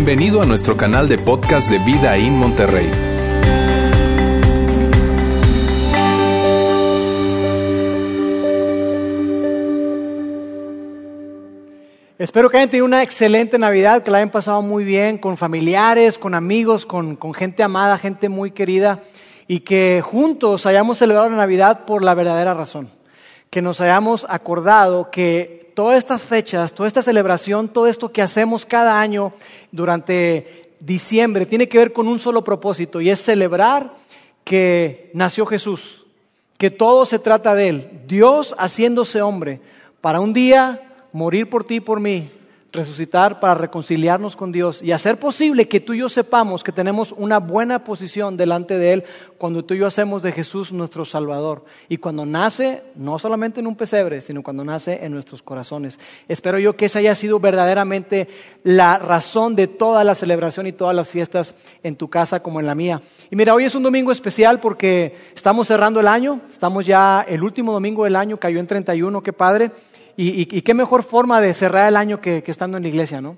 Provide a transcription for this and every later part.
Bienvenido a nuestro canal de podcast de Vida en Monterrey. Espero que hayan tenido una excelente Navidad, que la hayan pasado muy bien con familiares, con amigos, con, con gente amada, gente muy querida y que juntos hayamos celebrado la Navidad por la verdadera razón. Que nos hayamos acordado que todas estas fechas, toda esta celebración, todo esto que hacemos cada año durante diciembre tiene que ver con un solo propósito y es celebrar que nació Jesús, que todo se trata de Él, Dios haciéndose hombre para un día morir por ti y por mí, resucitar para reconciliarnos con Dios y hacer posible que tú y yo sepamos que tenemos una buena posición delante de Él cuando tú y yo hacemos de Jesús nuestro Salvador. Y cuando nace, no solamente en un pesebre, sino cuando nace en nuestros corazones. Espero yo que esa haya sido verdaderamente la razón de toda la celebración y todas las fiestas en tu casa como en la mía. Y mira, hoy es un domingo especial porque estamos cerrando el año, estamos ya el último domingo del año, cayó en 31, qué padre. Y, qué mejor forma de cerrar el año que, estando en la iglesia, ¿no?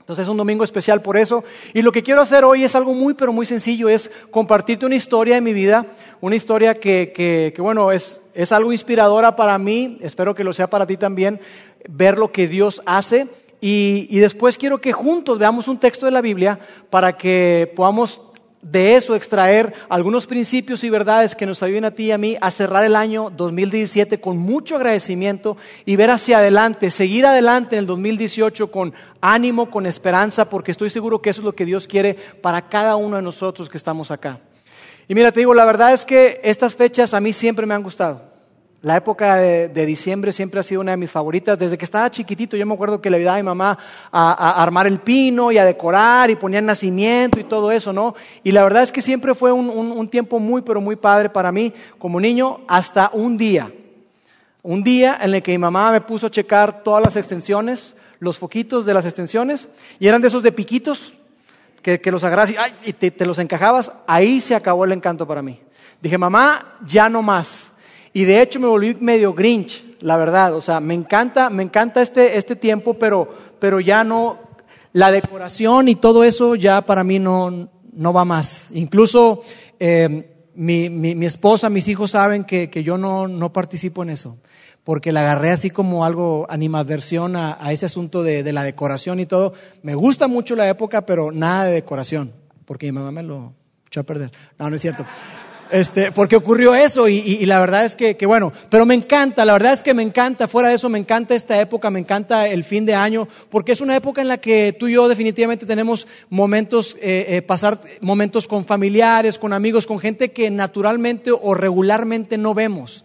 Entonces es un domingo especial por eso. Y lo que quiero hacer hoy es algo muy, pero muy sencillo, es compartirte una historia de mi vida, una historia que, que, bueno, es, algo inspiradora para mí, espero que lo sea para ti también, ver lo que Dios hace. Y, y después quiero que juntos veamos un texto de la Biblia para que podamos de eso extraer algunos principios y verdades que nos ayuden a ti y a mí a cerrar el año 2017 con mucho agradecimiento y ver hacia adelante, seguir adelante en el 2018 con ánimo, con esperanza, porque estoy seguro que eso es lo que Dios quiere para cada uno de nosotros que estamos acá. Y mira, te digo, la verdad es que estas fechas a mí siempre me han gustado. La época de, diciembre siempre ha sido una de mis favoritas. Desde que estaba chiquitito, yo me acuerdo que le ayudaba a mi mamá a, armar el pino y a decorar y ponía el nacimiento y todo eso, ¿no? Y la verdad es que siempre fue un, tiempo muy, pero muy padre para mí como niño, hasta un día. Un día en el que mi mamá me puso a checar todas las extensiones, los foquitos de las extensiones, y eran de esos de piquitos que, los agarras y, te, te los encajabas. Ahí se acabó el encanto para mí. Dije, mamá, ya no más y de hecho me volví medio grinch, la verdad. O sea, me encanta, me encanta este, este tiempo, pero, pero ya no, la decoración y todo eso ya para mí no, no va más. Incluso eh, mi, mi, esposa, mis hijos saben que, que yo no, no, participo en eso, porque la agarré así como algo animadversión a, a ese asunto de, de, la decoración y todo. Me gusta mucho la época, pero nada de decoración, porque mi mamá me lo echó a perder. No, no es cierto. Este, porque ocurrió eso y, la verdad es que, bueno, pero me encanta, la verdad es que me encanta, fuera de eso me encanta esta época, me encanta el fin de año, porque es una época en la que tú y yo definitivamente tenemos momentos, eh, eh, pasar momentos con familiares, con amigos, con gente que naturalmente o regularmente no vemos.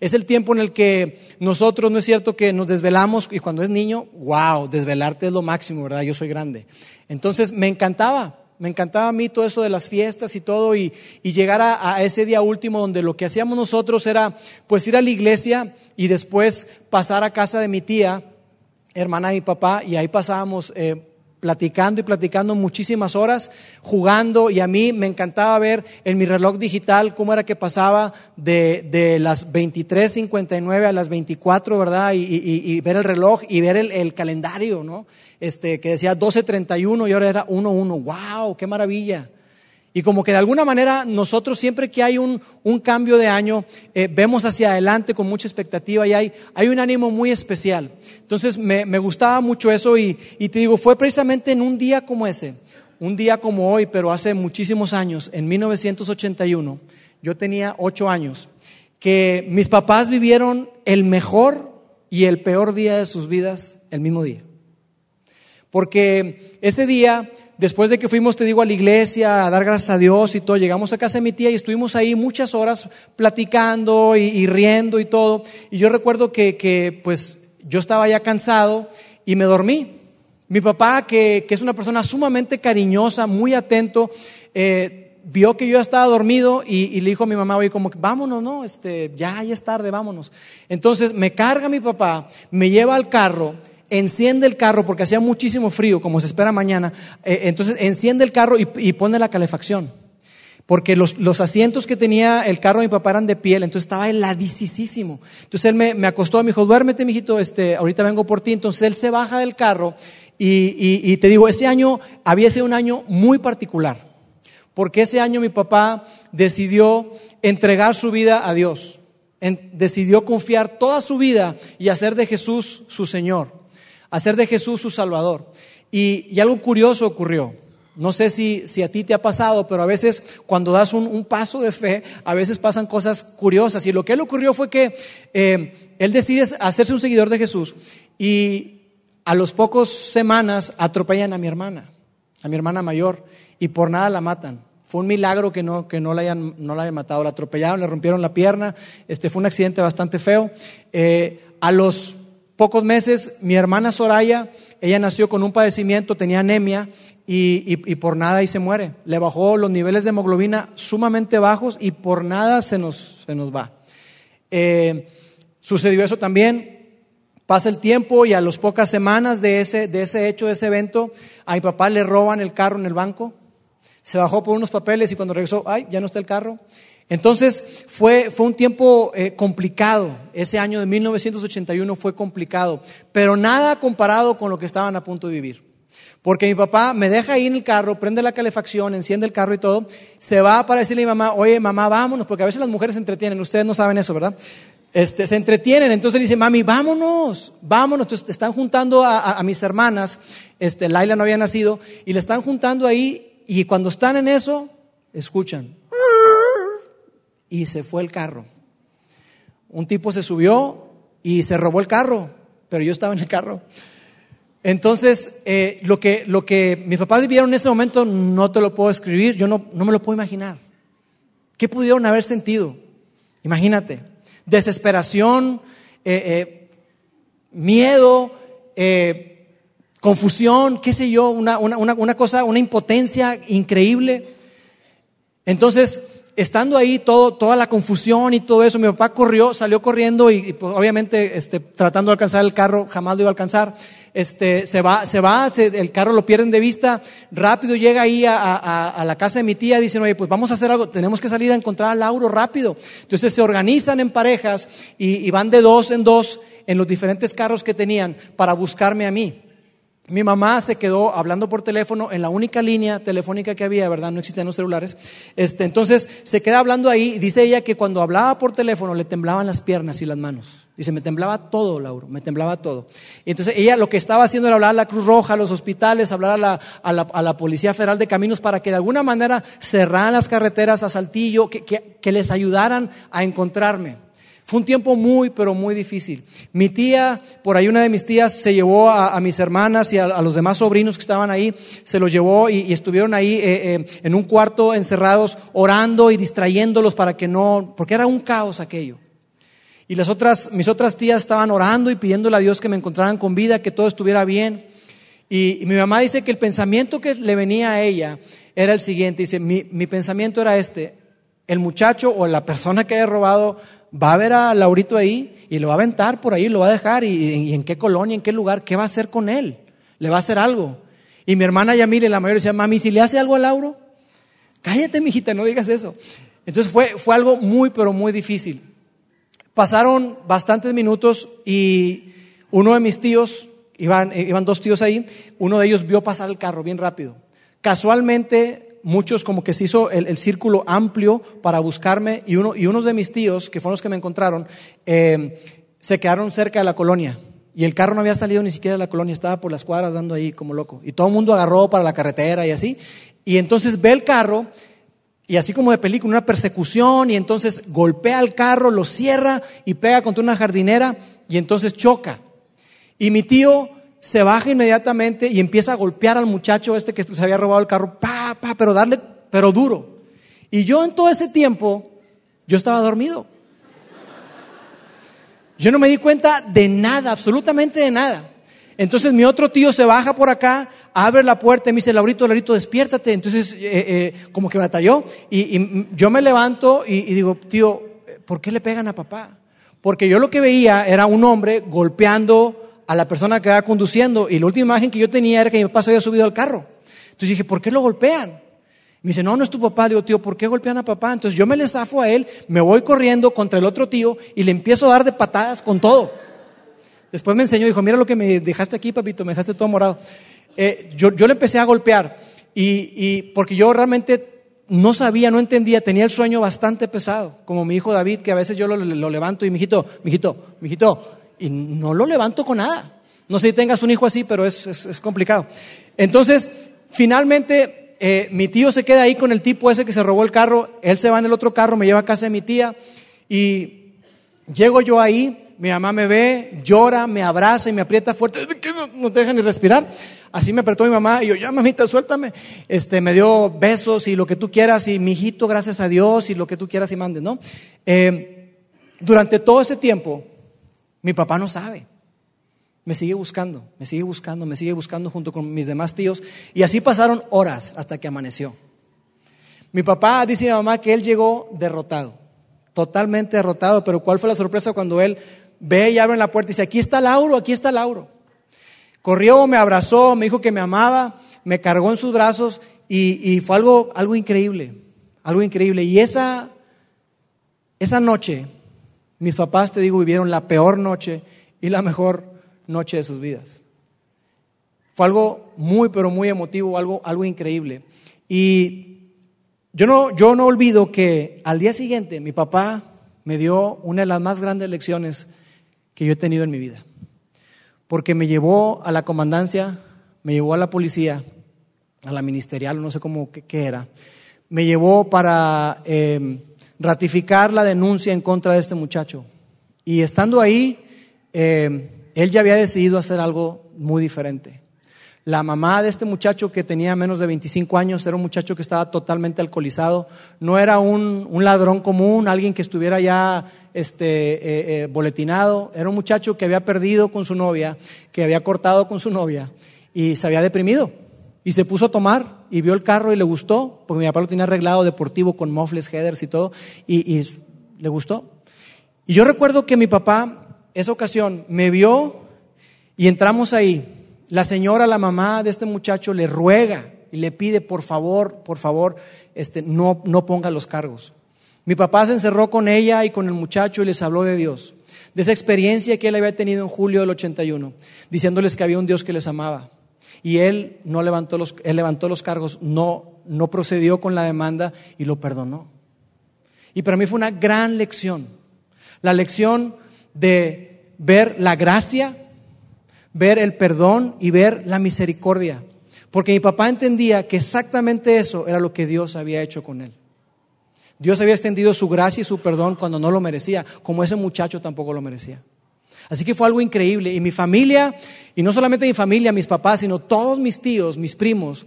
Es el tiempo en el que nosotros, no es cierto que nos desvelamos y cuando es niño, wow, desvelarte es lo máximo, ¿verdad? Yo soy grande. Entonces me encantaba, me encantaba a mí todo eso de las fiestas y todo y, llegar a, ese día último donde lo que hacíamos nosotros era pues ir a la iglesia y después pasar a casa de mi tía, hermana y papá, y ahí pasábamos eh, platicando y platicando muchísimas horas, jugando, y a mí me encantaba ver en mi reloj digital cómo era que pasaba de, de las 23.59 a las 24, ¿verdad? Y, y, ver el reloj y ver el, el, calendario, ¿no? Este, que decía 12.31 y ahora era 1.1, ¡wow! ¡Qué maravilla! Y como que de alguna manera nosotros siempre que hay un, un cambio de año, eh, vemos hacia adelante con mucha expectativa y hay, hay un ánimo muy especial. Entonces me, me gustaba mucho eso y, y, te digo, fue precisamente en un día como ese, un día como hoy, pero hace muchísimos años, en 1981, yo tenía ocho años, que mis papás vivieron el mejor y el peor día de sus vidas el mismo día. Porque ese día después de que fuimos, te digo, a la iglesia a dar gracias a Dios y todo, llegamos a casa de mi tía y estuvimos ahí muchas horas platicando y, riendo y todo. Y yo recuerdo que, pues yo estaba ya cansado y me dormí. Mi papá, que, es una persona sumamente cariñosa, muy atento, eh, vio que yo estaba dormido y, le dijo a mi mamá, oye, como vámonos, no, este, ya, ya es tarde, vámonos. Entonces me carga mi papá, me lleva al carro enciende el carro porque hacía muchísimo frío, como se espera mañana. Eh, entonces enciende el carro y, pone la calefacción. Porque los, asientos que tenía el carro de mi papá eran de piel, entonces estaba heladísimo. Entonces él me, acostó, me dijo, duérmete, mijito, este, ahorita vengo por ti. Entonces él se baja del carro Y, te digo, ese año había sido un año muy particular, porque ese año mi papá decidió entregar su vida a Dios, decidió confiar toda su vida y hacer de Jesús su Señor, hacer de Jesús su Salvador. Y, algo curioso ocurrió. No sé si, a ti te ha pasado, pero a veces cuando das un, paso de fe, a veces pasan cosas curiosas. Y lo que le ocurrió fue que eh, él decide hacerse un seguidor de Jesús y a los pocos semanas atropellan a mi hermana, a mi hermana mayor, y por nada la matan. Fue un milagro que no, que no, la, hayan, no la hayan matado. La atropellaron, le rompieron la pierna. Este, fue un accidente bastante feo. Eh, a los pocos meses, mi hermana Soraya, ella nació con un padecimiento, tenía anemia y, por nada ahí se muere. Le bajó los niveles de hemoglobina sumamente bajos y por nada se nos, se nos va. Eh, sucedió eso también Pasa el tiempo y a las pocas semanas de ese, de ese hecho, de ese evento, a mi papá le roban el carro en el banco. Se bajó por unos papeles y cuando regresó, ay, ya no está el carro. Entonces fue, fue un tiempo eh, complicado. Ese año de 1981 fue complicado, pero nada comparado con lo que estaban a punto de vivir. Porque mi papá me deja ahí en el carro, prende la calefacción, enciende el carro y todo, se va para decirle a mi mamá, oye mamá, vámonos, porque a veces las mujeres se entretienen, ustedes no saben eso, ¿verdad? Este, se entretienen, entonces dice, mami, vámonos, vámonos. Entonces están juntando a, mis hermanas, este, Laila no había nacido, y le están juntando ahí, y cuando están en eso, escuchan. Y se fue el carro. Un tipo se subió y se robó el carro, pero yo estaba en el carro. Entonces, eh, lo, que, lo que mis papás vivieron en ese momento no te lo puedo escribir, yo no, no me lo puedo imaginar. ¿Qué pudieron haber sentido? Imagínate desesperación, eh, eh, miedo, confusión, qué sé yo, una, una, cosa, una impotencia increíble. Entonces, estando ahí todo, toda la confusión y todo eso, mi papá corrió, salió corriendo y, pues, obviamente este, tratando de alcanzar el carro, jamás lo iba a alcanzar este, se va, se va el carro lo pierden de vista, rápido llega ahí a, la casa de mi tía, dicen, oye, pues vamos a hacer algo, tenemos que salir a encontrar a Lauro rápido. Entonces se organizan en parejas y, van de dos en dos en los diferentes carros que tenían para buscarme a mí. Mi mamá se quedó hablando por teléfono en la única línea telefónica que había, ¿verdad? No existían los celulares. Este, entonces se queda hablando ahí. Dice ella que cuando hablaba por teléfono le temblaban las piernas y las manos. Dice, me temblaba todo, Lauro, me temblaba todo. Y entonces ella lo que estaba haciendo era hablar a la Cruz Roja, a los hospitales, hablar a la, a la, Policía Federal de Caminos para que de alguna manera cerraran las carreteras a Saltillo, que, que, les ayudaran a encontrarme. Fue un tiempo muy, pero muy difícil. Mi tía, por ahí una de mis tías, se llevó a, mis hermanas y a, los demás sobrinos que estaban ahí, se los llevó y, estuvieron ahí eh, eh, en un cuarto encerrados, orando y distrayéndolos para que no, porque era un caos aquello. Y las otras, mis otras tías estaban orando y pidiéndole a Dios que me encontraran con vida, que todo estuviera bien. Y, mi mamá dice que el pensamiento que le venía a ella era el siguiente. Dice, mi, pensamiento era este, el muchacho o la persona que haya robado va a ver a Laurito ahí y lo va a aventar por ahí, lo va a dejar y, en qué colonia, en qué lugar, qué va a hacer con él. Le va a hacer algo. Y mi hermana Yamile, la mayor, decía, mami, si le hace algo a Lauro, cállate, mijita, no digas eso. Entonces fue, fue algo muy, pero muy difícil. Pasaron bastantes minutos y uno de mis tíos, iban, iban dos tíos ahí, uno de ellos vio pasar el carro bien rápido. Casualmente, muchos como que se hizo el, círculo amplio para buscarme y uno, y unos de mis tíos, que fueron los que me encontraron, eh, se quedaron cerca de la colonia. Y el carro no había salido ni siquiera de la colonia, estaba por las cuadras dando ahí como loco. Y todo el mundo agarró para la carretera y así. Y entonces ve el carro y así como de película, una persecución, y entonces golpea el carro, lo cierra y pega contra una jardinera, y entonces choca. Y mi tío se baja inmediatamente y empieza a golpear al muchacho este que se había robado el carro, pa, pa, pero darle, pero duro. Y yo en todo ese tiempo, yo estaba dormido. Yo no me di cuenta de nada, absolutamente de nada. Entonces mi otro tío se baja por acá, abre la puerta y me dice, Laurito, Laurito, despiértate. Entonces, eh, eh, como que batalló. Y, yo me levanto y, digo, tío, ¿por qué le pegan a papá? Porque yo lo que veía era un hombre golpeando a la persona que iba conduciendo. Y la última imagen que yo tenía era que mi papá se había subido al carro. Entonces dije, ¿por qué lo golpean? Me dice, no, no es tu papá. Digo, tío, ¿por qué golpean a papá? Entonces yo me le zafo a él, me voy corriendo contra el otro tío y le empiezo a dar de patadas con todo. Después me enseñó, dijo, mira lo que me dejaste aquí, papito, me dejaste todo morado. Eh, yo, yo le empecé a golpear y, y porque yo realmente no sabía, no entendía, tenía el sueño bastante pesado, como mi hijo David, que a veces yo lo, lo levanto y, mijito, mijito, mijito, y no lo levanto con nada. No sé si tengas un hijo así, pero es, es, complicado. Entonces, finalmente, eh, mi tío se queda ahí con el tipo ese que se robó el carro, él se va en el otro carro, me lleva a casa de mi tía y llego yo ahí, mi mamá me ve, llora, me abraza y me aprieta fuerte, no te deja ni respirar. Así me apretó mi mamá y yo, ya mamita, suéltame. Este, me dio besos y lo que tú quieras y mi hijito, gracias a Dios y lo que tú quieras y mandes, ¿no? Eh, durante todo ese tiempo, mi papá no sabe. Me sigue buscando, me sigue buscando, me sigue buscando junto con mis demás tíos. Y así pasaron horas hasta que amaneció. Mi papá dice a mi mamá que él llegó derrotado, totalmente derrotado, pero ¿cuál fue la sorpresa cuando él ve y abre la puerta y dice, aquí está Lauro, aquí está Lauro? Corrió, me abrazó, me dijo que me amaba, me cargó en sus brazos y, y fue algo, algo increíble, algo increíble. Y esa, esa noche, mis papás, te digo, vivieron la peor noche y la mejor noche de sus vidas. Fue algo muy, pero muy emotivo, algo, algo increíble. Y yo no, yo no olvido que al día siguiente mi papá me dio una de las más grandes lecciones que yo he tenido en mi vida. Porque me llevó a la comandancia, me llevó a la policía, a la ministerial, no sé cómo qué, era. Me llevó para eh, ratificar la denuncia en contra de este muchacho. Y estando ahí, eh, él ya había decidido hacer algo muy diferente. La mamá de este muchacho que tenía menos de 25 años era un muchacho que estaba totalmente alcoholizado. No era un, un ladrón común, alguien que estuviera ya este, eh, eh, boletinado. Era un muchacho que había perdido con su novia, que había cortado con su novia y se había deprimido. Y se puso a tomar y vio el carro y le gustó, porque mi papá lo tenía arreglado deportivo con mofles, headers y todo, y, y le gustó. Y yo recuerdo que mi papá esa ocasión me vio y entramos ahí. La señora, la mamá de este muchacho, le ruega y le pide, por favor, por favor, este, no, no ponga los cargos. Mi papá se encerró con ella y con el muchacho y les habló de Dios, de esa experiencia que él había tenido en julio del 81, diciéndoles que había un Dios que les amaba. Y él no levantó los, él levantó los cargos, no, no procedió con la demanda y lo perdonó. Y para mí fue una gran lección. La lección de ver la gracia, ver el perdón y ver la misericordia. Porque mi papá entendía que exactamente eso era lo que Dios había hecho con él. Dios había extendido su gracia y su perdón cuando no lo merecía, como ese muchacho tampoco lo merecía. Así que fue algo increíble. Y mi familia, y no solamente mi familia, mis papás, sino todos mis tíos, mis primos,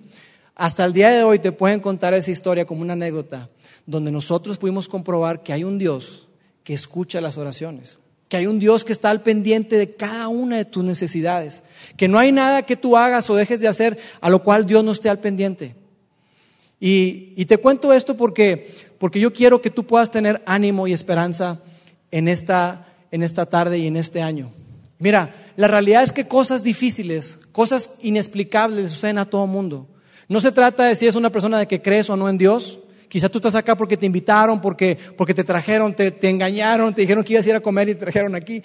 hasta el día de hoy te pueden contar esa historia como una anécdota, donde nosotros pudimos comprobar que hay un Dios que escucha las oraciones que hay un Dios que está al pendiente de cada una de tus necesidades, que no hay nada que tú hagas o dejes de hacer a lo cual Dios no esté al pendiente. Y, y te cuento esto porque, porque yo quiero que tú puedas tener ánimo y esperanza en esta, en esta tarde y en este año. Mira, la realidad es que cosas difíciles, cosas inexplicables le suceden a todo mundo. No se trata de si es una persona de que crees o no en Dios, Quizás tú estás acá porque te invitaron, porque, porque te trajeron, te, te engañaron, te dijeron que ibas a ir a comer y te trajeron aquí.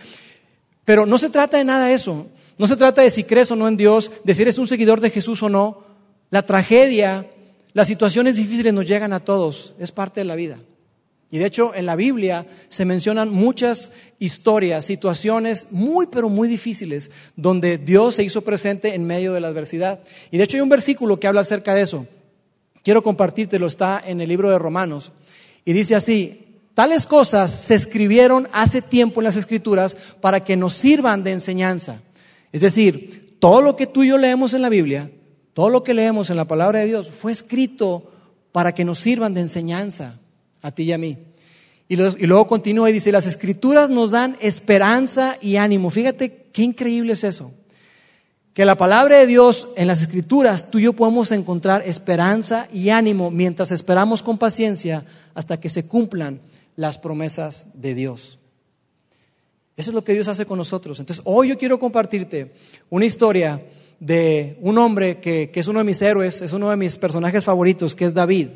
Pero no se trata de nada de eso. No se trata de si crees o no en Dios, de si eres un seguidor de Jesús o no. La tragedia, las situaciones difíciles nos llegan a todos. Es parte de la vida. Y de hecho en la Biblia se mencionan muchas historias, situaciones muy pero muy difíciles donde Dios se hizo presente en medio de la adversidad. Y de hecho hay un versículo que habla acerca de eso. Quiero compartírtelo, está en el libro de Romanos. Y dice así, tales cosas se escribieron hace tiempo en las escrituras para que nos sirvan de enseñanza. Es decir, todo lo que tú y yo leemos en la Biblia, todo lo que leemos en la palabra de Dios, fue escrito para que nos sirvan de enseñanza a ti y a mí. Y, luego continúa y dice, las escrituras nos dan esperanza y ánimo. Fíjate qué increíble es eso que la palabra de Dios en las escrituras tú y yo podemos encontrar esperanza y ánimo mientras esperamos con paciencia hasta que se cumplan las promesas de Dios. Eso es lo que Dios hace con nosotros. Entonces, hoy yo quiero compartirte una historia de un hombre que, que, es uno de mis héroes, es uno de mis personajes favoritos, que es David.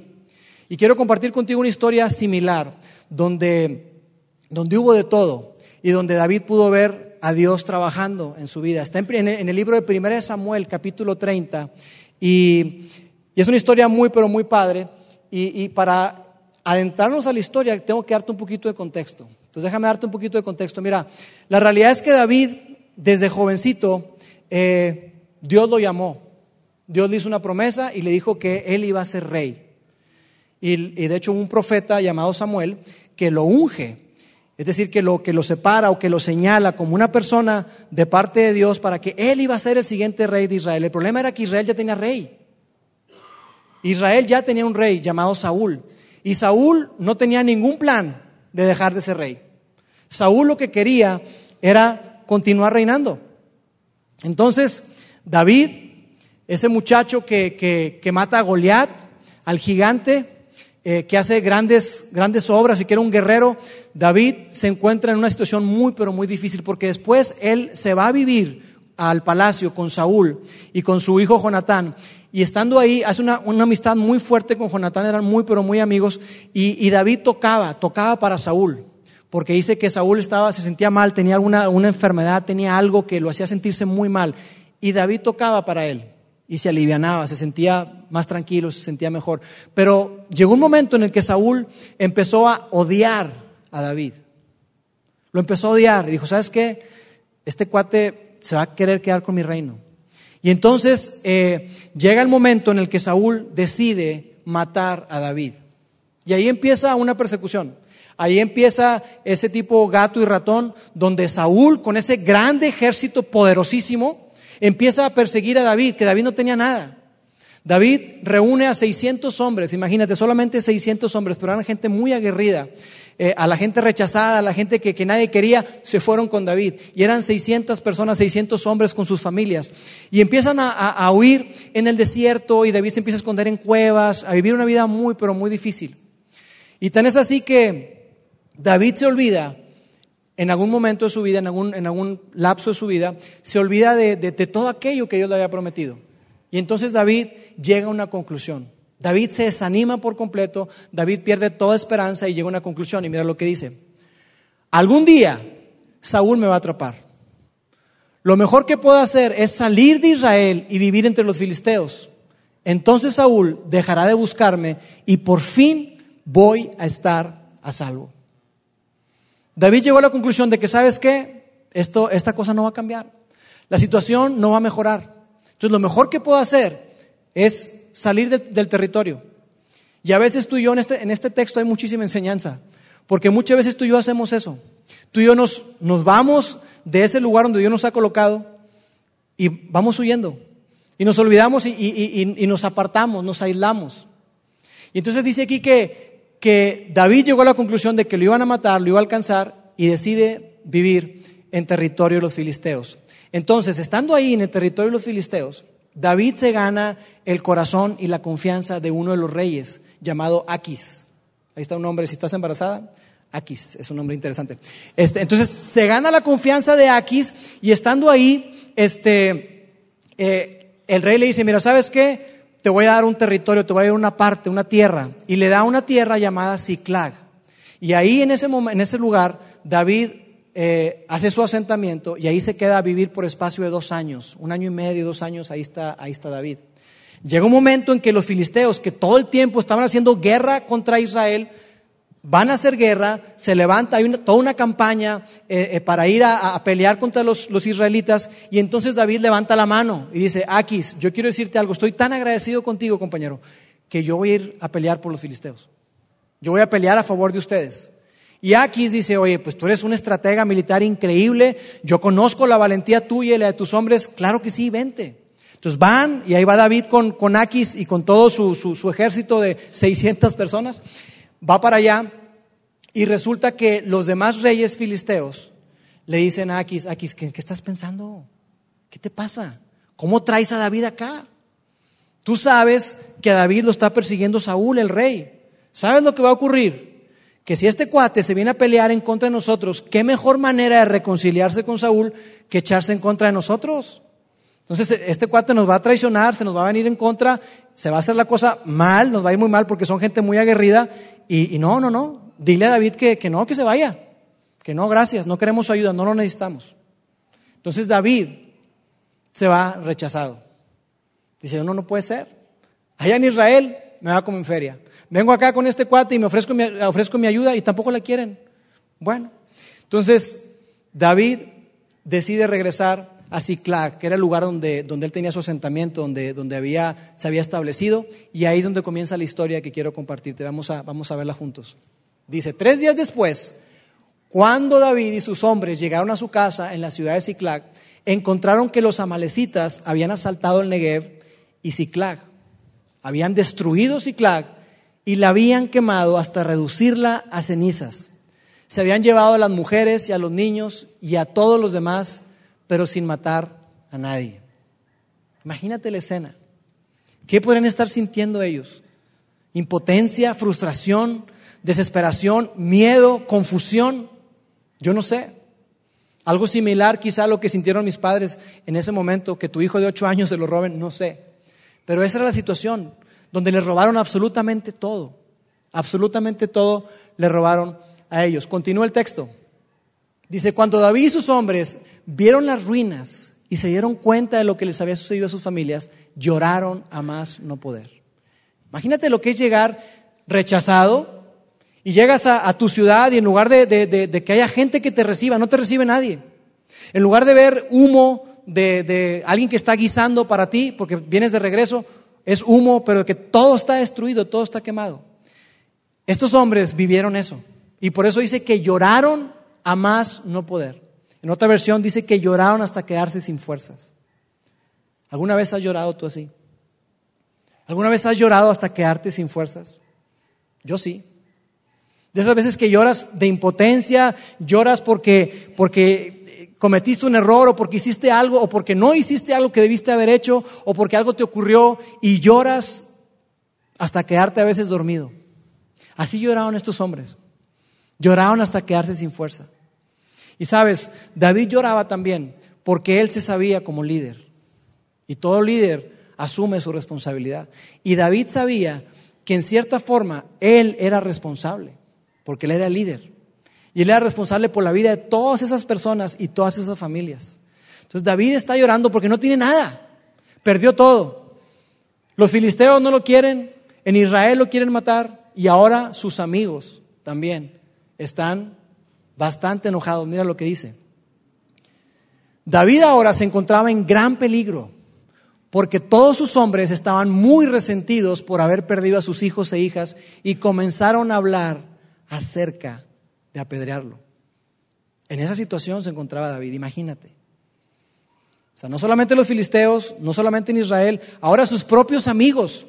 Y quiero compartir contigo una historia similar, donde, donde hubo de todo y donde David pudo ver a Dios trabajando en su vida. Está en, el libro de 1 Samuel, capítulo 30, y, es una historia muy, pero muy padre. Y, para adentrarnos a la historia, tengo que darte un poquito de contexto. Entonces déjame darte un poquito de contexto. Mira, la realidad es que David, desde jovencito, eh, Dios lo llamó. Dios le hizo una promesa y le dijo que él iba a ser rey. Y, de hecho un profeta llamado Samuel que lo unge, es decir, que lo, que lo separa o que lo señala como una persona de parte de Dios para que él iba a ser el siguiente rey de Israel. El problema era que Israel ya tenía rey. Israel ya tenía un rey llamado Saúl. Y Saúl no tenía ningún plan de dejar de ser rey. Saúl lo que quería era continuar reinando. Entonces, David, ese muchacho que, mata a Goliat, al gigante, eh, que hace grandes, grandes obras y que era un guerrero, David se encuentra en una situación muy, pero muy difícil, porque después él se va a vivir al palacio con Saúl y con su hijo Jonatán. Y estando ahí, hace una, amistad muy fuerte con Jonatán, eran muy, pero muy amigos. Y, David tocaba, tocaba para Saúl, porque dice que Saúl estaba, se sentía mal, tenía alguna una enfermedad, tenía algo que lo hacía sentirse muy mal. Y David tocaba para él y se alivianaba, se sentía más tranquilo, se sentía mejor. Pero llegó un momento en el que Saúl empezó a odiar a David. Lo empezó a odiar y dijo, ¿sabes qué? Este cuate se va a querer quedar con mi reino. Y entonces eh, llega el momento en el que Saúl decide matar a David. Y ahí empieza una persecución. Ahí empieza ese tipo gato y ratón, donde Saúl, con ese grande ejército poderosísimo, empieza a perseguir a David, que David no tenía nada. David reúne a 600 hombres, imagínate, solamente 600 hombres, pero eran gente muy aguerrida. Eh, a la gente rechazada, a la gente que, nadie quería, se fueron con David. Y eran 600 personas, 600 hombres con sus familias. Y empiezan a, huir en el desierto y David se empieza a esconder en cuevas, a vivir una vida muy, pero muy difícil. Y tan es así que David se olvida en algún momento de su vida, en algún, en algún lapso de su vida, se olvida de, de todo aquello que Dios le había prometido. Y entonces David llega a una conclusión. David se desanima por completo, David pierde toda esperanza y llega a una conclusión. Y mira lo que dice. Algún día Saúl me va a atrapar. Lo mejor que puedo hacer es salir de Israel y vivir entre los filisteos. Entonces Saúl dejará de buscarme y por fin voy a estar a salvo. David llegó a la conclusión de que, ¿sabes qué? Esto, esta cosa no va a cambiar. La situación no va a mejorar. Entonces lo mejor que puedo hacer es salir del territorio. Y a veces tú y yo en este, en este texto hay muchísima enseñanza, porque muchas veces tú y yo hacemos eso. Tú y yo nos, nos vamos de ese lugar donde Dios nos ha colocado y vamos huyendo. Y nos olvidamos y, y, nos apartamos, nos aislamos. Y entonces dice aquí que, que David llegó a la conclusión de que lo iban a matar, lo iba a alcanzar y decide vivir en territorio de los filisteos. Entonces, estando ahí en el territorio de los filisteos, David se gana el corazón y la confianza de uno de los reyes llamado Aquis. Ahí está un nombre, si estás embarazada, Aquis, es un nombre interesante. Este, entonces se gana la confianza de Aquis y estando ahí, este, eh, el rey le dice, mira, ¿sabes qué? Te voy a dar un territorio, te voy a dar una parte, una tierra. Y le da una tierra llamada Ciclag. Y ahí en ese, en ese lugar, David eh, hace su asentamiento y ahí se queda a vivir por espacio de dos años, un año y medio, dos años, ahí está, ahí está David. Llega un momento en que los filisteos, que todo el tiempo estaban haciendo guerra contra Israel, van a hacer guerra, se levanta, hay toda una campaña eh, eh, para ir a, pelear contra los, israelitas, y entonces David levanta la mano y dice, Aquis, yo quiero decirte algo, estoy tan agradecido contigo, compañero, que yo voy a ir a pelear por los filisteos. Yo voy a pelear a favor de ustedes. Y aquí dice, oye, pues tú eres un estratega militar increíble, yo conozco la valentía tuya y la de tus hombres, claro que sí, vente. Entonces van y ahí va David con, con Aquis y con todo su, su, ejército de 600 personas, va para allá y resulta que los demás reyes filisteos le dicen a Aquis, Aquis, ¿qué, ¿qué estás pensando? ¿Qué te pasa? ¿Cómo traes a David acá? Tú sabes que a David lo está persiguiendo Saúl, el rey. ¿Sabes lo que va a ocurrir? que si este cuate se viene a pelear en contra de nosotros, ¿qué mejor manera de reconciliarse con Saúl que echarse en contra de nosotros? Entonces, este cuate nos va a traicionar, se nos va a venir en contra, se va a hacer la cosa mal, nos va a ir muy mal porque son gente muy aguerrida. Y, no, no, no, dile a David que, que no, que se vaya, que no, gracias, no queremos su ayuda, no lo necesitamos. Entonces David se va rechazado. Dice, no, no puede ser. Allá en Israel me va como en feria. Vengo acá con este cuate y me ofrezco mi, ofrezco mi ayuda y tampoco la quieren. Bueno, entonces David decide regresar a Ciclac, que era el lugar donde, donde él tenía su asentamiento, donde, donde había, se había establecido, y ahí es donde comienza la historia que quiero compartirte. Vamos a, vamos a verla juntos. Dice, tres días después, cuando David y sus hombres llegaron a su casa en la ciudad de Ciclac, encontraron que los amalecitas habían asaltado el Negev y Ciclac. Habían destruido Ciclac y la habían quemado hasta reducirla a cenizas. Se habían llevado a las mujeres y a los niños y a todos los demás, pero sin matar a nadie. Imagínate la escena. ¿Qué podrían estar sintiendo ellos? Impotencia, frustración, desesperación, miedo, confusión. Yo no sé. Algo similar quizá a lo que sintieron mis padres en ese momento, que tu hijo de ocho años se lo roben, no sé. Pero esa era la situación, donde les robaron absolutamente todo. Absolutamente todo le robaron a ellos. Continúa el texto. Dice, cuando David y sus hombres vieron las ruinas y se dieron cuenta de lo que les había sucedido a sus familias, lloraron a más no poder. Imagínate lo que es llegar rechazado y llegas a, tu ciudad y en lugar de, que haya gente que te reciba, no te recibe nadie. En lugar de ver humo de, alguien que está guisando para ti, porque vienes de regreso, es humo, pero que todo está destruido, todo está quemado. Estos hombres vivieron eso. Y por eso dice que lloraron a más no poder. En otra versión dice que lloraron hasta quedarse sin fuerzas. ¿Alguna vez has llorado tú así? ¿Alguna vez has llorado hasta quedarte sin fuerzas? Yo sí. De esas veces que lloras de impotencia, lloras porque, porque cometiste un error o porque hiciste algo o porque no hiciste algo que debiste haber hecho o porque algo te ocurrió y lloras hasta quedarte a veces dormido. Así lloraron estos hombres. Lloraron hasta quedarse sin fuerza. Y sabes, David lloraba también porque él se sabía como líder. Y todo líder asume su responsabilidad. Y David sabía que en cierta forma él era responsable, porque él era líder. Y él era responsable por la vida de todas esas personas y todas esas familias. Entonces David está llorando porque no tiene nada. Perdió todo. Los filisteos no lo quieren, en Israel lo quieren matar y ahora sus amigos también están bastante enojados. Mira lo que dice. David ahora se encontraba en gran peligro porque todos sus hombres estaban muy resentidos por haber perdido a sus hijos e hijas y comenzaron a hablar acerca de apedrearlo. En esa situación se encontraba David, imagínate. O sea, no solamente los filisteos, no solamente en Israel, ahora sus propios amigos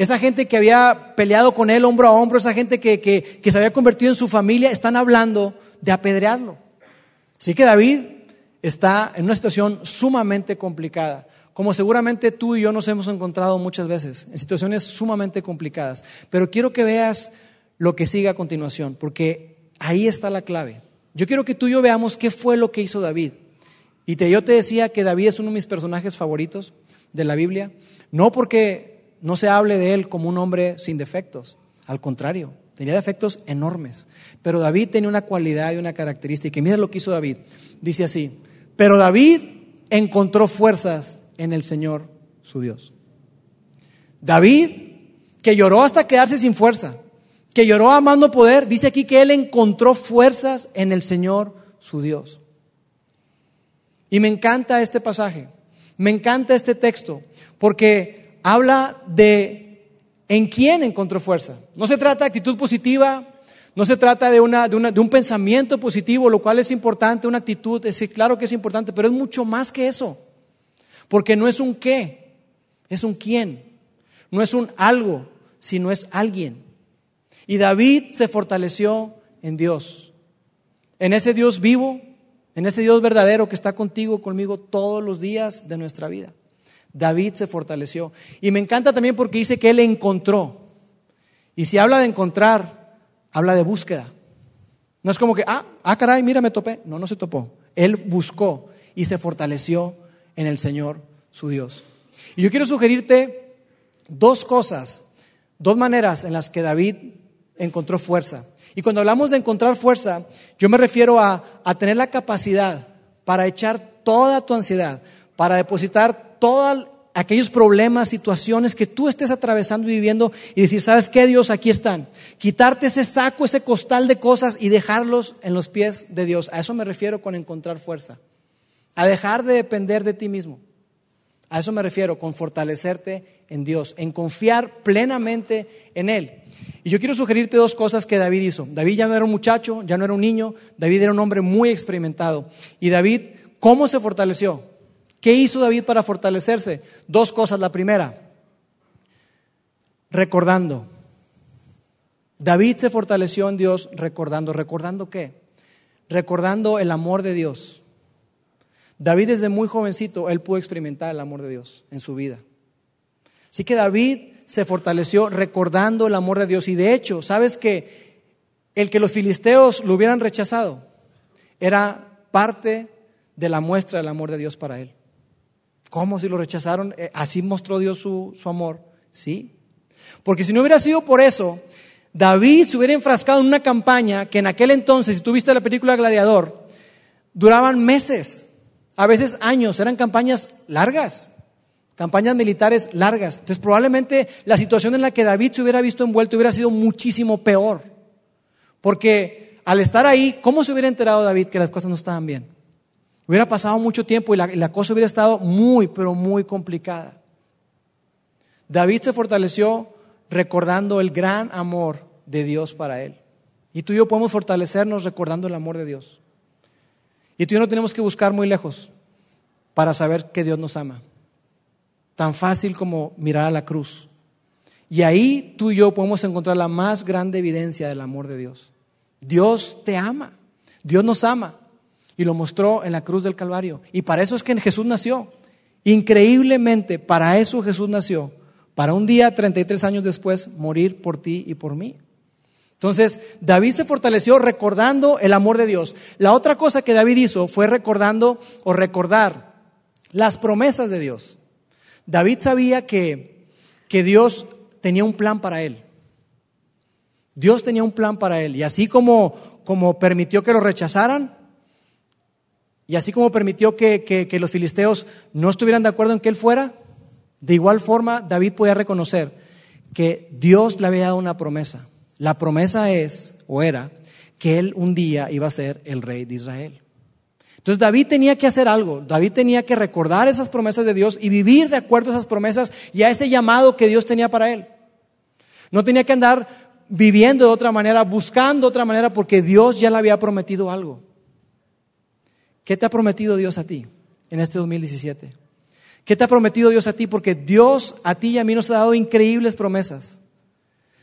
esa gente que había peleado con él hombro a hombro, esa gente que, que, se había convertido en su familia, están hablando de apedrearlo. Así que David está en una situación sumamente complicada, como seguramente tú y yo nos hemos encontrado muchas veces, en situaciones sumamente complicadas. Pero quiero que veas lo que sigue a continuación, porque ahí está la clave. Yo quiero que tú y yo veamos qué fue lo que hizo David. Y te, yo te decía que David es uno de mis personajes favoritos de la Biblia, no porque no se hable de él como un hombre sin defectos. Al contrario, tenía defectos enormes. Pero David tenía una cualidad y una característica. Y mira lo que hizo David. Dice así, pero David encontró fuerzas en el Señor su Dios. David, que lloró hasta quedarse sin fuerza, que lloró amando poder, dice aquí que él encontró fuerzas en el Señor su Dios. Y me encanta este pasaje, me encanta este texto, porque habla de en quién encontró fuerza. No se trata de actitud positiva, no se trata de, una, de, un pensamiento positivo, lo cual es importante, una actitud, es, claro que es importante, pero es mucho más que eso. Porque no es un qué, es un quién. No es un algo, sino es alguien. Y David se fortaleció en Dios, en ese Dios vivo, en ese Dios verdadero que está contigo, conmigo todos los días de nuestra vida. David se fortaleció. Y me encanta también porque dice que él encontró. Y si habla de encontrar, habla de búsqueda. No es como que, ah, ah, caray, mira, me topé. No, no se topó. Él buscó y se fortaleció en el Señor, su Dios. Y yo quiero sugerirte dos cosas, dos maneras en las que David encontró fuerza. Y cuando hablamos de encontrar fuerza, yo me refiero a, a tener la capacidad para echar toda tu ansiedad, para depositar todos aquellos problemas, situaciones que tú estés atravesando y viviendo y decir, ¿sabes qué Dios? Aquí están. Quitarte ese saco, ese costal de cosas y dejarlos en los pies de Dios. A eso me refiero con encontrar fuerza. A dejar de depender de ti mismo. A eso me refiero con fortalecerte en Dios, en confiar plenamente en Él. Y yo quiero sugerirte dos cosas que David hizo. David ya no era un muchacho, ya no era un niño, David era un hombre muy experimentado. Y David, ¿cómo se fortaleció? ¿Qué hizo David para fortalecerse? Dos cosas. La primera, recordando. David se fortaleció en Dios recordando. ¿Recordando qué? Recordando el amor de Dios. David desde muy jovencito, él pudo experimentar el amor de Dios en su vida. Así que David se fortaleció recordando el amor de Dios. Y de hecho, ¿sabes que el que los filisteos lo hubieran rechazado era parte de la muestra del amor de Dios para él? ¿Cómo si lo rechazaron? Eh, ¿Así mostró Dios su, su amor? Sí. Porque si no hubiera sido por eso, David se hubiera enfrascado en una campaña que en aquel entonces, si tú viste la película Gladiador, duraban meses, a veces años, eran campañas largas campañas militares largas. Entonces probablemente la situación en la que David se hubiera visto envuelto hubiera sido muchísimo peor. Porque al estar ahí, ¿cómo se hubiera enterado David que las cosas no estaban bien? Hubiera pasado mucho tiempo y la, cosa hubiera estado muy, pero muy complicada. David se fortaleció recordando el gran amor de Dios para él. Y tú y yo podemos fortalecernos recordando el amor de Dios. Y tú y yo no tenemos que buscar muy lejos para saber que Dios nos ama tan fácil como mirar a la cruz. Y ahí tú y yo podemos encontrar la más grande evidencia del amor de Dios. Dios te ama, Dios nos ama y lo mostró en la cruz del Calvario. Y para eso es que Jesús nació. Increíblemente, para eso Jesús nació. Para un día, 33 años después, morir por ti y por mí. Entonces, David se fortaleció recordando el amor de Dios. La otra cosa que David hizo fue recordando o recordar las promesas de Dios. David sabía que, que Dios tenía un plan para él. Dios tenía un plan para él. Y así como, como permitió que lo rechazaran, y así como permitió que, los filisteos no estuvieran de acuerdo en que él fuera, de igual forma David podía reconocer que Dios le había dado una promesa. La promesa es, o era, que él un día iba a ser el rey de Israel. Entonces David tenía que hacer algo, David tenía que recordar esas promesas de Dios y vivir de acuerdo a esas promesas y a ese llamado que Dios tenía para él. No tenía que andar viviendo de otra manera, buscando de otra manera, porque Dios ya le había prometido algo. ¿Qué te ha prometido Dios a ti en este 2017? ¿Qué te ha prometido Dios a ti? Porque Dios a ti y a mí nos ha dado increíbles promesas.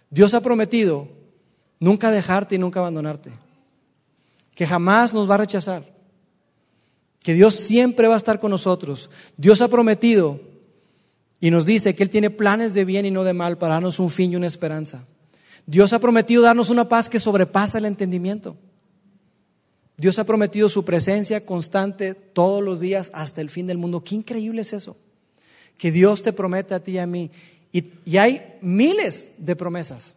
Dios ha prometido nunca dejarte y nunca abandonarte. Que jamás nos va a rechazar que Dios siempre va a estar con nosotros. Dios ha prometido y nos dice que Él tiene planes de bien y no de mal para darnos un fin y una esperanza. Dios ha prometido darnos una paz que sobrepasa el entendimiento. Dios ha prometido su presencia constante todos los días hasta el fin del mundo. Qué increíble es eso. Que Dios te promete a ti y a mí. Y, hay miles de promesas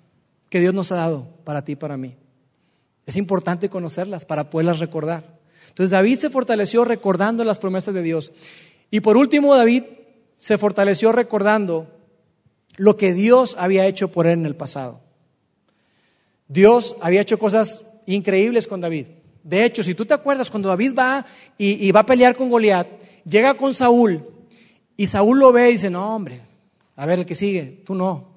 que Dios nos ha dado para ti y para mí. Es importante conocerlas para poderlas recordar. Entonces David se fortaleció recordando las promesas de Dios. Y por último, David se fortaleció recordando lo que Dios había hecho por él en el pasado. Dios había hecho cosas increíbles con David. De hecho, si tú te acuerdas, cuando David va y, va a pelear con Goliat, llega con Saúl y Saúl lo ve y dice, no, hombre, a ver el que sigue, tú no.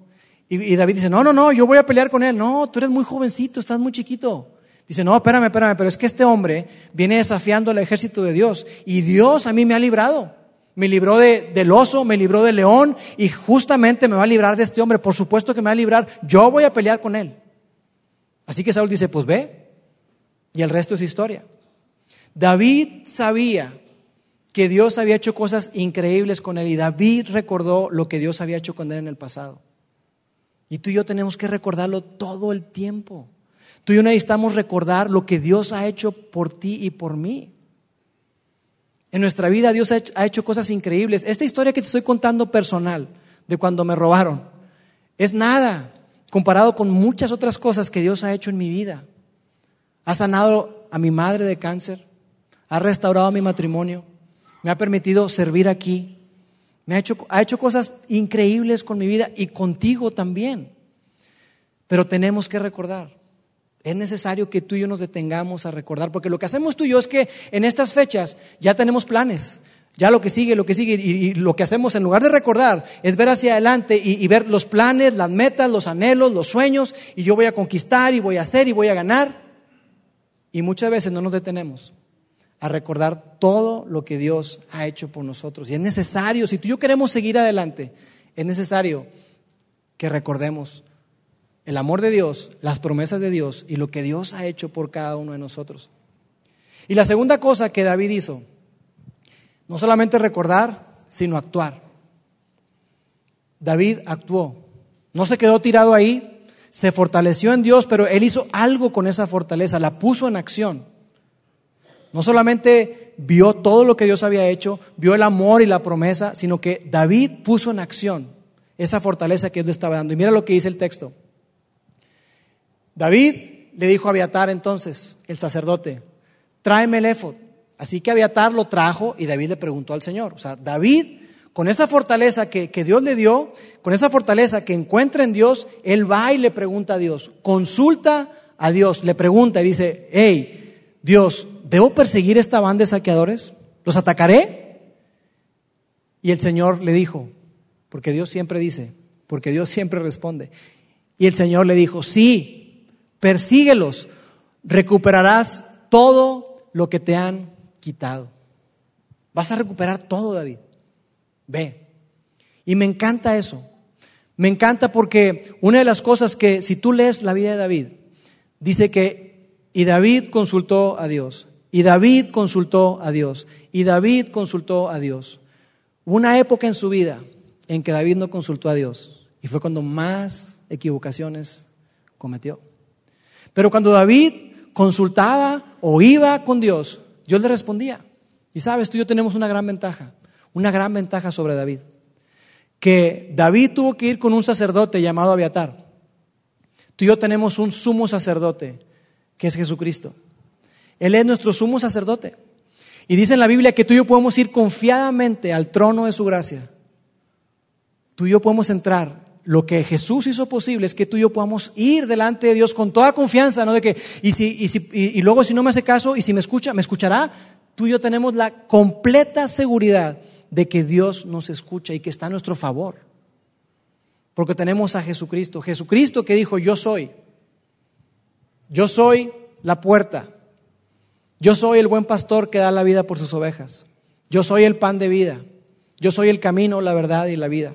Y, David dice, no, no, no, yo voy a pelear con él. No, tú eres muy jovencito, estás muy chiquito. Dice, no, espérame, espérame, pero es que este hombre viene desafiando al ejército de Dios y Dios a mí me ha librado. Me libró de, del oso, me libró del león y justamente me va a librar de este hombre. Por supuesto que me va a librar. Yo voy a pelear con él. Así que Saúl dice, pues ve. Y el resto es historia. David sabía que Dios había hecho cosas increíbles con él y David recordó lo que Dios había hecho con él en el pasado. Y tú y yo tenemos que recordarlo todo el tiempo. Tú y yo necesitamos recordar lo que Dios ha hecho por ti y por mí. En nuestra vida Dios ha hecho, cosas increíbles. Esta historia que te estoy contando personal, de cuando me robaron, es nada comparado con muchas otras cosas que Dios ha hecho en mi vida. Ha sanado a mi madre de cáncer, ha restaurado mi matrimonio, me ha permitido servir aquí, me ha hecho, ha hecho cosas increíbles con mi vida y contigo también. Pero tenemos que recordar, es necesario que tú y yo nos detengamos a recordar, porque lo que hacemos tú y yo es que en estas fechas ya tenemos planes, ya lo que sigue, lo que sigue, y, lo que hacemos en lugar de recordar es ver hacia adelante y, ver los planes, las metas, los anhelos, los sueños, y yo voy a conquistar y voy a hacer y voy a ganar. Y muchas veces no nos detenemos a recordar todo lo que Dios ha hecho por nosotros. Y es necesario, si tú y yo queremos seguir adelante, es necesario que recordemos el amor de Dios, las promesas de Dios y lo que Dios ha hecho por cada uno de nosotros. Y la segunda cosa que David hizo, no solamente recordar, sino actuar. David actuó. No se quedó tirado ahí, se fortaleció en Dios, pero él hizo algo con esa fortaleza, la puso en acción. No solamente vio todo lo que Dios había hecho, vio el amor y la promesa, sino que David puso en acción esa fortaleza que Dios le estaba dando. Y mira lo que dice el texto. David le dijo a Abiatar entonces, el sacerdote, tráeme el éfod. Así que Abiatar lo trajo y David le preguntó al Señor. O sea, David, con esa fortaleza que, Dios le dio, con esa fortaleza que encuentra en Dios, él va y le pregunta a Dios, consulta a Dios, le pregunta y dice, hey, Dios, ¿debo perseguir esta banda de saqueadores? ¿Los atacaré? Y el Señor le dijo, porque Dios siempre dice, porque Dios siempre responde. Y el Señor le dijo, sí, persíguelos, recuperarás todo lo que te han quitado. Vas a recuperar todo, David. Ve. Y me encanta eso. Me encanta porque una de las cosas que si tú lees la vida de David, dice que, y David consultó a Dios, y David consultó a Dios, y David consultó a Dios. Una época en su vida en que David no consultó a Dios, y fue cuando más equivocaciones cometió. Pero cuando David consultaba o iba con Dios, Dios le respondía. Y sabes, tú y yo tenemos una gran ventaja, una gran ventaja sobre David. Que David tuvo que ir con un sacerdote llamado Abiatar. Tú y yo tenemos un sumo sacerdote, que es Jesucristo. Él es nuestro sumo sacerdote. Y dice en la Biblia que tú y yo podemos ir confiadamente al trono de su gracia. Tú y yo podemos entrar lo que Jesús hizo posible es que tú y yo podamos ir delante de Dios con toda confianza, ¿no? De que, y, si, y, si, y, luego si no me hace caso y si me escucha, me escuchará. Tú y yo tenemos la completa seguridad de que Dios nos escucha y que está a nuestro favor. Porque tenemos a Jesucristo. Jesucristo que dijo, yo soy. Yo soy la puerta. Yo soy el buen pastor que da la vida por sus ovejas. Yo soy el pan de vida. Yo soy el camino, la verdad y la vida.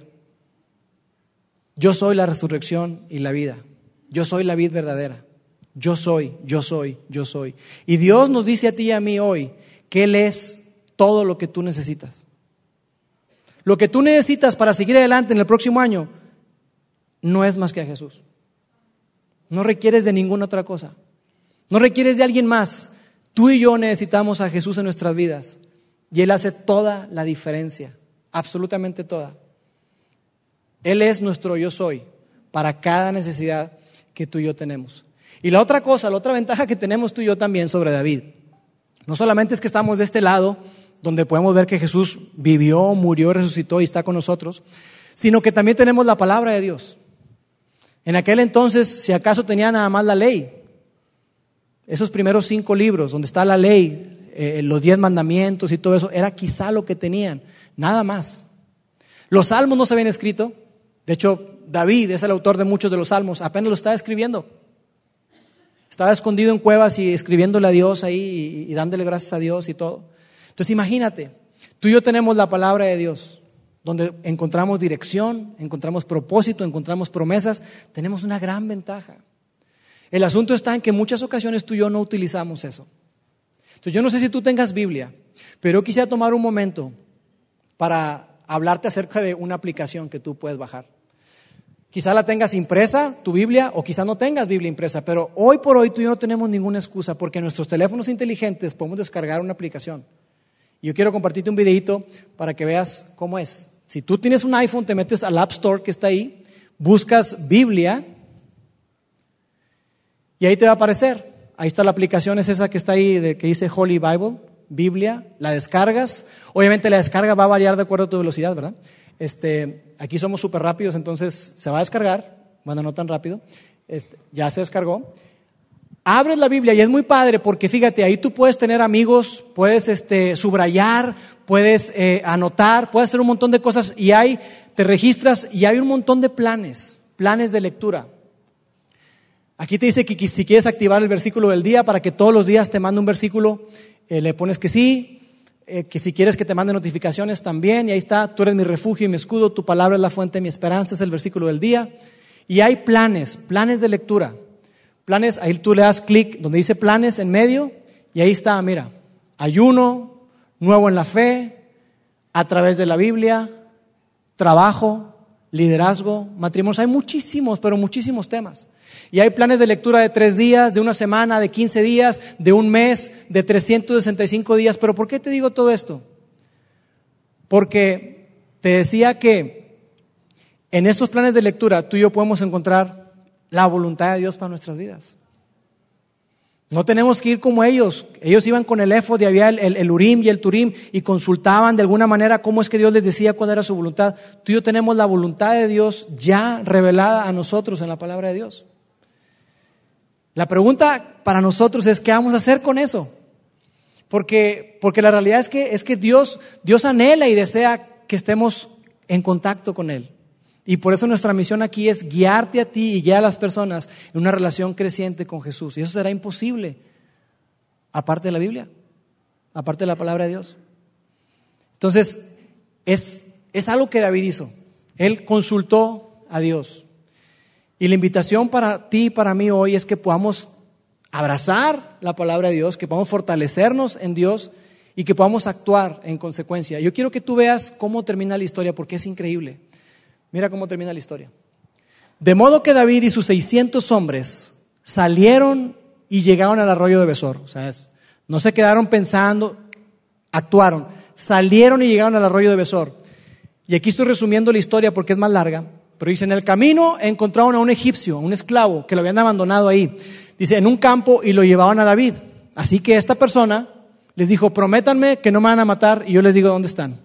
Yo soy la resurrección y la vida. Yo soy la vida verdadera. Yo soy, yo soy, yo soy. Y Dios nos dice a ti y a mí hoy que Él es todo lo que tú necesitas. Lo que tú necesitas para seguir adelante en el próximo año no es más que a Jesús. No requieres de ninguna otra cosa. No requieres de alguien más. Tú y yo necesitamos a Jesús en nuestras vidas. Y Él hace toda la diferencia. Absolutamente toda. Él es nuestro yo soy para cada necesidad que tú y yo tenemos. Y la otra cosa, la otra ventaja que tenemos tú y yo también sobre David, no solamente es que estamos de este lado, donde podemos ver que Jesús vivió, murió, resucitó y está con nosotros, sino que también tenemos la palabra de Dios. En aquel entonces, si acaso tenía nada más la ley, esos primeros cinco libros donde está la ley, eh, los diez mandamientos y todo eso, era quizá lo que tenían, nada más. Los salmos no se habían escrito, de hecho, David es el autor de muchos de los salmos, apenas lo estaba escribiendo. Estaba escondido en cuevas y escribiéndole a Dios ahí y, dándole gracias a Dios y todo. Entonces imagínate, tú y yo tenemos la palabra de Dios, donde encontramos dirección, encontramos propósito, encontramos promesas, tenemos una gran ventaja. El asunto está en que en muchas ocasiones tú y yo no utilizamos eso. Entonces yo no sé si tú tengas Biblia, pero yo quisiera tomar un momento para hablarte acerca de una aplicación que tú puedes bajar. Quizá la tengas impresa, tu Biblia, o quizá no tengas Biblia impresa, pero hoy por hoy tú y yo no tenemos ninguna excusa porque nuestros teléfonos inteligentes podemos descargar una aplicación. Yo quiero compartirte un videito para que veas cómo es. Si tú tienes un iPhone, te metes al App Store que está ahí, buscas Biblia y ahí te va a aparecer. Ahí está la aplicación, es esa que está ahí de, que dice Holy Bible. Biblia, la descargas. Obviamente la descarga va a variar de acuerdo a tu velocidad, ¿verdad? Este, aquí somos súper rápidos, entonces se va a descargar. Bueno, no tan rápido. Este, ya se descargó. Abres la Biblia y es muy padre porque fíjate, ahí tú puedes tener amigos, puedes este, subrayar, puedes eh, anotar, puedes hacer un montón de cosas y hay, te registras y hay un montón de planes, planes de lectura. Aquí te dice que si quieres activar el versículo del día para que todos los días te mande un versículo, eh, le pones que sí, eh, que si quieres que te mande notificaciones también, y ahí está, tú eres mi refugio y mi escudo, tu palabra es la fuente de mi esperanza, es el versículo del día. Y hay planes, planes de lectura. Planes, ahí tú le das clic donde dice planes en medio, y ahí está, mira, ayuno, nuevo en la fe, a través de la Biblia, trabajo, liderazgo, matrimonios, hay muchísimos, pero muchísimos temas. Y hay planes de lectura de tres días, de una semana, de 15 días, de un mes, de 365 días. Pero ¿por qué te digo todo esto? Porque te decía que en estos planes de lectura tú y yo podemos encontrar la voluntad de Dios para nuestras vidas. No tenemos que ir como ellos. Ellos iban con el éfod y había el, Urim y el Turim y consultaban de alguna manera cómo es que Dios les decía cuál era su voluntad. Tú y yo tenemos la voluntad de Dios ya revelada a nosotros en la palabra de Dios. La pregunta para nosotros es, ¿qué vamos a hacer con eso? Porque, porque la realidad es que, es que Dios, Dios anhela y desea que estemos en contacto con Él. Y por eso nuestra misión aquí es guiarte a ti y guiar a las personas en una relación creciente con Jesús. Y eso será imposible, aparte de la Biblia, aparte de la palabra de Dios. Entonces, es, es algo que David hizo. Él consultó a Dios. Y la invitación para ti y para mí hoy es que podamos abrazar la palabra de Dios, que podamos fortalecernos en Dios y que podamos actuar en consecuencia. Yo quiero que tú veas cómo termina la historia porque es increíble. Mira cómo termina la historia. De modo que David y sus 600 hombres salieron y llegaron al arroyo de Besor. O sea, no se quedaron pensando, actuaron. Salieron y llegaron al arroyo de Besor. Y aquí estoy resumiendo la historia porque es más larga. Pero dice, en el camino encontraron a un egipcio, un esclavo, que lo habían abandonado ahí. Dice, en un campo y lo llevaban a David. Así que esta persona les dijo, prométanme que no me van a matar y yo les digo dónde están.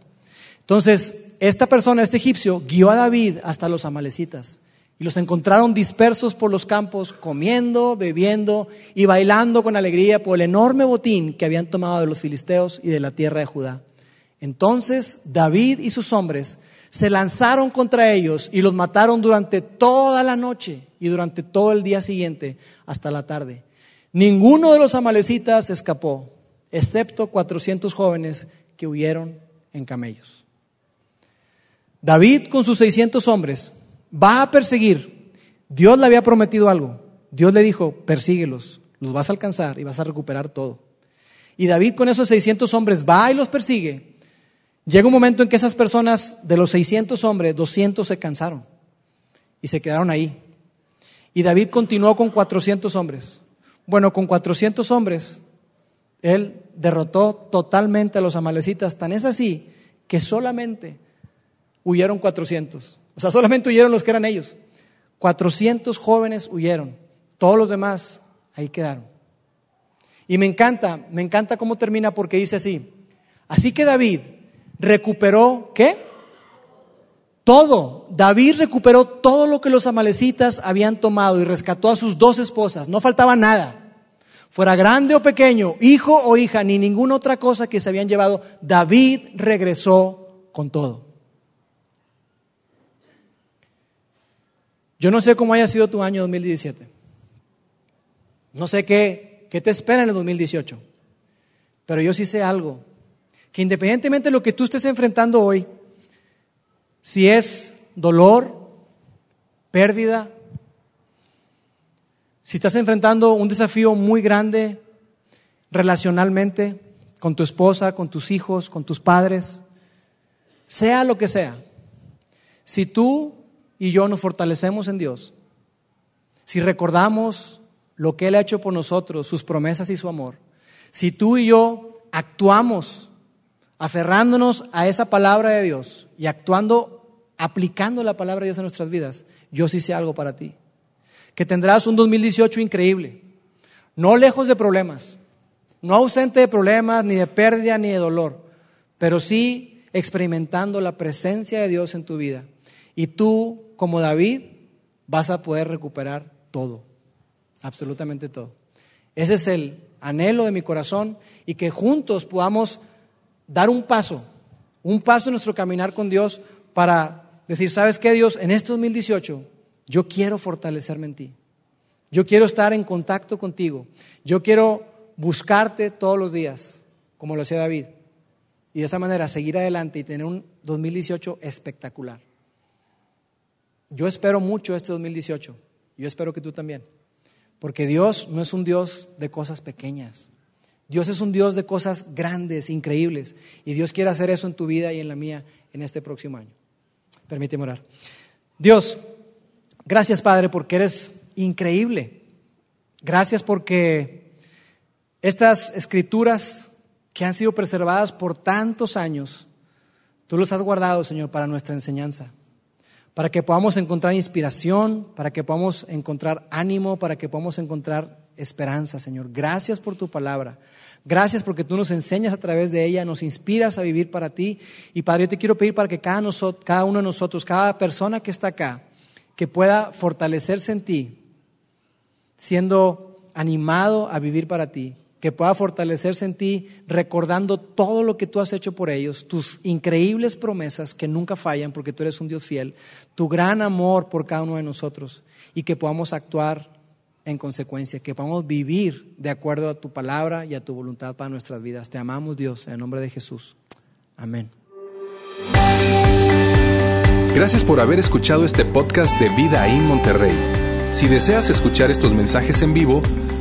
Entonces, esta persona, este egipcio, guió a David hasta los amalecitas. Y los encontraron dispersos por los campos, comiendo, bebiendo y bailando con alegría por el enorme botín que habían tomado de los filisteos y de la tierra de Judá. Entonces David y sus hombres se lanzaron contra ellos y los mataron durante toda la noche y durante todo el día siguiente hasta la tarde. Ninguno de los amalecitas escapó, excepto 400 jóvenes que huyeron en camellos. David con sus 600 hombres va a perseguir. Dios le había prometido algo. Dios le dijo, persíguelos, los vas a alcanzar y vas a recuperar todo. Y David con esos 600 hombres va y los persigue Llega un momento en que esas personas, de los 600 hombres, 200 se cansaron y se quedaron ahí. Y David continuó con 400 hombres. Bueno, con 400 hombres, él derrotó totalmente a los amalecitas. Tan es así que solamente huyeron 400. O sea, solamente huyeron los que eran ellos. 400 jóvenes huyeron. Todos los demás ahí quedaron. Y me encanta, me encanta cómo termina porque dice así. Así que David recuperó, ¿qué? Todo. David recuperó todo lo que los amalecitas habían tomado y rescató a sus dos esposas. No faltaba nada. Fuera grande o pequeño, hijo o hija, ni ninguna otra cosa que se habían llevado, David regresó con todo. Yo no sé cómo haya sido tu año 2017. No sé qué, qué te espera en el 2018. Pero yo sí sé algo que independientemente de lo que tú estés enfrentando hoy, si es dolor, pérdida, si estás enfrentando un desafío muy grande relacionalmente con tu esposa, con tus hijos, con tus padres, sea lo que sea, si tú y yo nos fortalecemos en Dios, si recordamos lo que Él ha hecho por nosotros, sus promesas y su amor, si tú y yo actuamos aferrándonos a esa palabra de Dios y actuando, aplicando la palabra de Dios en nuestras vidas, yo sí sé algo para ti. Que tendrás un 2018 increíble, no lejos de problemas, no ausente de problemas, ni de pérdida, ni de dolor, pero sí experimentando la presencia de Dios en tu vida. Y tú, como David, vas a poder recuperar todo, absolutamente todo. Ese es el anhelo de mi corazón y que juntos podamos dar un paso, un paso en nuestro caminar con Dios para decir, ¿sabes qué Dios? En este 2018 yo quiero fortalecerme en ti. Yo quiero estar en contacto contigo. Yo quiero buscarte todos los días, como lo hacía David. Y de esa manera seguir adelante y tener un 2018 espectacular. Yo espero mucho este 2018. Yo espero que tú también. Porque Dios no es un Dios de cosas pequeñas. Dios es un Dios de cosas grandes, increíbles. Y Dios quiere hacer eso en tu vida y en la mía en este próximo año. Permíteme orar. Dios, gracias Padre porque eres increíble. Gracias porque estas escrituras que han sido preservadas por tantos años, tú los has guardado, Señor, para nuestra enseñanza, para que podamos encontrar inspiración, para que podamos encontrar ánimo, para que podamos encontrar esperanza, Señor. Gracias por tu palabra. Gracias porque tú nos enseñas a través de ella, nos inspiras a vivir para ti. Y Padre, yo te quiero pedir para que cada, cada uno de nosotros, cada persona que está acá, que pueda fortalecerse en ti, siendo animado a vivir para ti, que pueda fortalecerse en ti recordando todo lo que tú has hecho por ellos, tus increíbles promesas que nunca fallan porque tú eres un Dios fiel, tu gran amor por cada uno de nosotros y que podamos actuar en consecuencia, que podamos vivir de acuerdo a tu palabra y a tu voluntad para nuestras vidas. Te amamos Dios, en el nombre de Jesús. Amén. Gracias por haber escuchado este podcast de Vida en Monterrey. Si deseas escuchar estos mensajes en vivo,